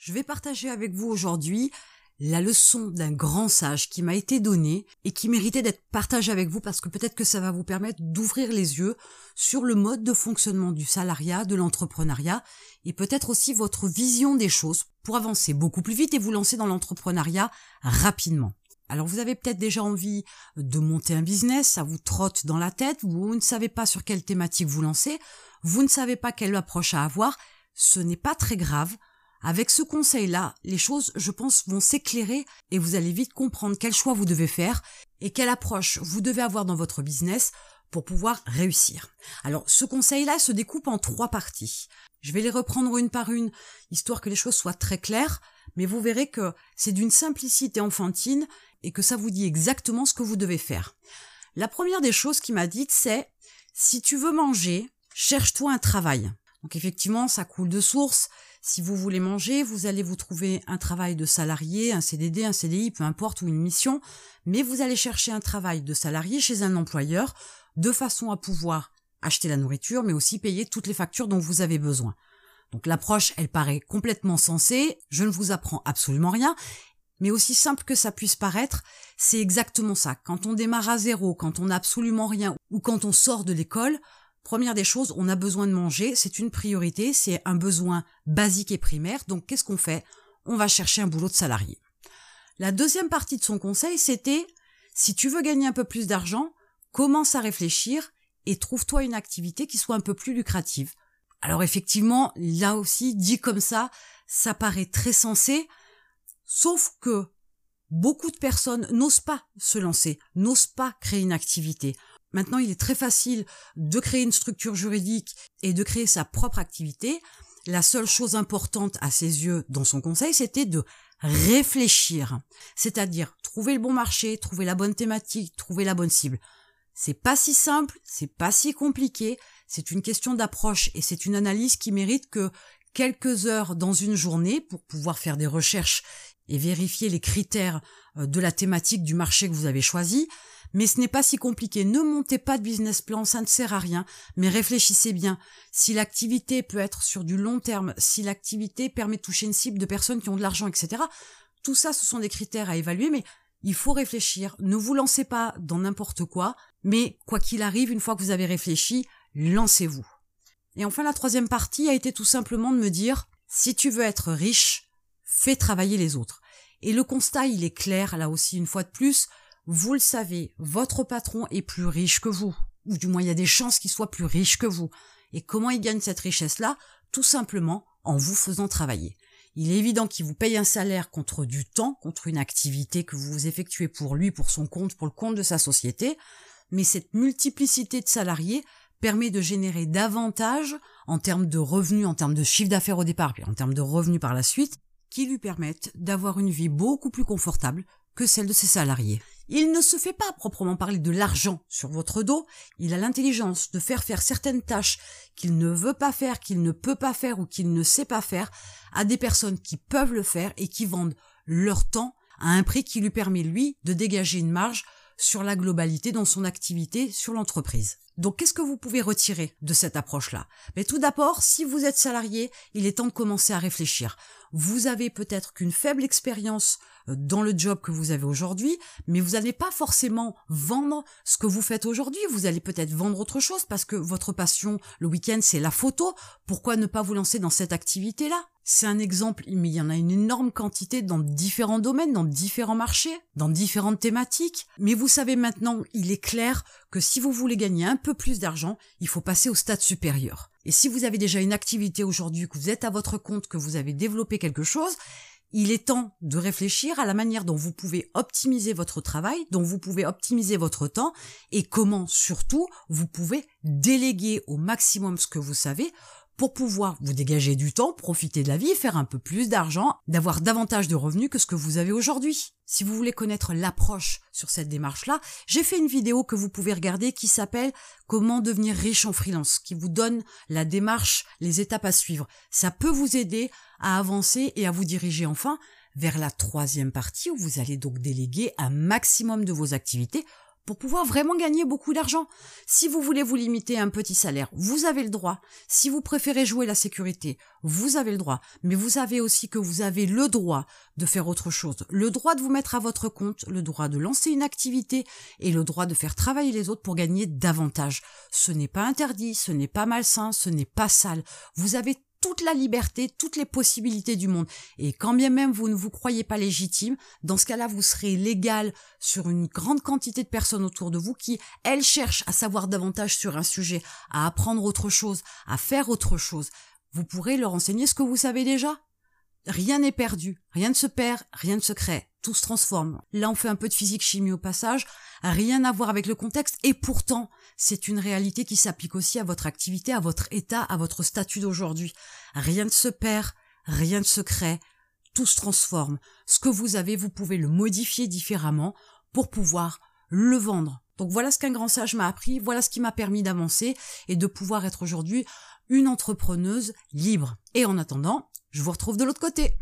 Je vais partager avec vous aujourd'hui la leçon d'un grand sage qui m'a été donnée et qui méritait d'être partagée avec vous parce que peut-être que ça va vous permettre d'ouvrir les yeux sur le mode de fonctionnement du salariat, de l'entrepreneuriat et peut-être aussi votre vision des choses pour avancer beaucoup plus vite et vous lancer dans l'entrepreneuriat rapidement. Alors vous avez peut-être déjà envie de monter un business, ça vous trotte dans la tête, vous ne savez pas sur quelle thématique vous lancer, vous ne savez pas quelle approche à avoir, ce n'est pas très grave. Avec ce conseil-là, les choses, je pense, vont s'éclairer et vous allez vite comprendre quel choix vous devez faire et quelle approche vous devez avoir dans votre business pour pouvoir réussir. Alors, ce conseil-là se découpe en trois parties. Je vais les reprendre une par une, histoire que les choses soient très claires, mais vous verrez que c'est d'une simplicité enfantine et que ça vous dit exactement ce que vous devez faire. La première des choses qui m'a dites, c'est si tu veux manger, cherche-toi un travail. Donc effectivement, ça coule de source. Si vous voulez manger, vous allez vous trouver un travail de salarié, un CDD, un CDI, peu importe, ou une mission, mais vous allez chercher un travail de salarié chez un employeur de façon à pouvoir acheter la nourriture, mais aussi payer toutes les factures dont vous avez besoin. Donc l'approche, elle paraît complètement sensée, je ne vous apprends absolument rien, mais aussi simple que ça puisse paraître, c'est exactement ça. Quand on démarre à zéro, quand on n'a absolument rien, ou quand on sort de l'école, Première des choses, on a besoin de manger, c'est une priorité, c'est un besoin basique et primaire, donc qu'est-ce qu'on fait? On va chercher un boulot de salarié. La deuxième partie de son conseil, c'était, si tu veux gagner un peu plus d'argent, commence à réfléchir et trouve-toi une activité qui soit un peu plus lucrative. Alors effectivement, là aussi, dit comme ça, ça paraît très sensé, sauf que beaucoup de personnes n'osent pas se lancer, n'osent pas créer une activité. Maintenant, il est très facile de créer une structure juridique et de créer sa propre activité. La seule chose importante à ses yeux dans son conseil, c'était de réfléchir. C'est-à-dire trouver le bon marché, trouver la bonne thématique, trouver la bonne cible. C'est pas si simple, c'est pas si compliqué, c'est une question d'approche et c'est une analyse qui mérite que quelques heures dans une journée pour pouvoir faire des recherches et vérifier les critères euh, de la thématique du marché que vous avez choisi. Mais ce n'est pas si compliqué. Ne montez pas de business plan, ça ne sert à rien. Mais réfléchissez bien. Si l'activité peut être sur du long terme, si l'activité permet de toucher une cible de personnes qui ont de l'argent, etc. Tout ça, ce sont des critères à évaluer, mais il faut réfléchir. Ne vous lancez pas dans n'importe quoi, mais quoi qu'il arrive, une fois que vous avez réfléchi, lancez-vous. Et enfin, la troisième partie a été tout simplement de me dire, si tu veux être riche, fais travailler les autres. Et le constat, il est clair, là aussi, une fois de plus, vous le savez, votre patron est plus riche que vous, ou du moins il y a des chances qu'il soit plus riche que vous. Et comment il gagne cette richesse-là? Tout simplement en vous faisant travailler. Il est évident qu'il vous paye un salaire contre du temps, contre une activité que vous effectuez pour lui, pour son compte, pour le compte de sa société, mais cette multiplicité de salariés permet de générer davantage en termes de revenus, en termes de chiffre d'affaires au départ, puis en termes de revenus par la suite, qui lui permettent d'avoir une vie beaucoup plus confortable que celle de ses salariés. Il ne se fait pas proprement parler de l'argent sur votre dos, il a l'intelligence de faire faire certaines tâches qu'il ne veut pas faire, qu'il ne peut pas faire ou qu'il ne sait pas faire à des personnes qui peuvent le faire et qui vendent leur temps à un prix qui lui permet, lui, de dégager une marge sur la globalité dans son activité sur l'entreprise. Donc qu'est-ce que vous pouvez retirer de cette approche-là? Mais tout d'abord, si vous êtes salarié, il est temps de commencer à réfléchir. Vous avez peut-être qu'une faible expérience euh, dans le job que vous avez aujourd'hui, mais vous n'allez pas forcément vendre ce que vous faites aujourd'hui. Vous allez peut-être vendre autre chose parce que votre passion le week-end c'est la photo. Pourquoi ne pas vous lancer dans cette activité-là? C'est un exemple, mais il y en a une énorme quantité dans différents domaines, dans différents marchés, dans différentes thématiques. Mais vous savez maintenant, il est clair que si vous voulez gagner un peu plus d'argent, il faut passer au stade supérieur. Et si vous avez déjà une activité aujourd'hui, que vous êtes à votre compte, que vous avez développé quelque chose, il est temps de réfléchir à la manière dont vous pouvez optimiser votre travail, dont vous pouvez optimiser votre temps et comment surtout vous pouvez déléguer au maximum ce que vous savez pour pouvoir vous dégager du temps, profiter de la vie, faire un peu plus d'argent, d'avoir davantage de revenus que ce que vous avez aujourd'hui. Si vous voulez connaître l'approche sur cette démarche-là, j'ai fait une vidéo que vous pouvez regarder qui s'appelle Comment devenir riche en freelance, qui vous donne la démarche, les étapes à suivre. Ça peut vous aider à avancer et à vous diriger enfin vers la troisième partie où vous allez donc déléguer un maximum de vos activités pour pouvoir vraiment gagner beaucoup d'argent. Si vous voulez vous limiter à un petit salaire, vous avez le droit. Si vous préférez jouer la sécurité, vous avez le droit. Mais vous avez aussi que vous avez le droit de faire autre chose. Le droit de vous mettre à votre compte, le droit de lancer une activité et le droit de faire travailler les autres pour gagner davantage. Ce n'est pas interdit, ce n'est pas malsain, ce n'est pas sale. Vous avez toute la liberté, toutes les possibilités du monde. Et quand bien même vous ne vous croyez pas légitime, dans ce cas-là, vous serez légal sur une grande quantité de personnes autour de vous qui, elles, cherchent à savoir davantage sur un sujet, à apprendre autre chose, à faire autre chose. Vous pourrez leur enseigner ce que vous savez déjà. Rien n'est perdu, rien ne se perd, rien ne se crée, tout se transforme. Là, on fait un peu de physique chimie au passage, rien à voir avec le contexte, et pourtant, c'est une réalité qui s'applique aussi à votre activité, à votre état, à votre statut d'aujourd'hui. Rien ne se perd, rien ne se crée, tout se transforme. Ce que vous avez, vous pouvez le modifier différemment pour pouvoir le vendre. Donc voilà ce qu'un grand sage m'a appris, voilà ce qui m'a permis d'avancer et de pouvoir être aujourd'hui une entrepreneuse libre. Et en attendant, je vous retrouve de l'autre côté.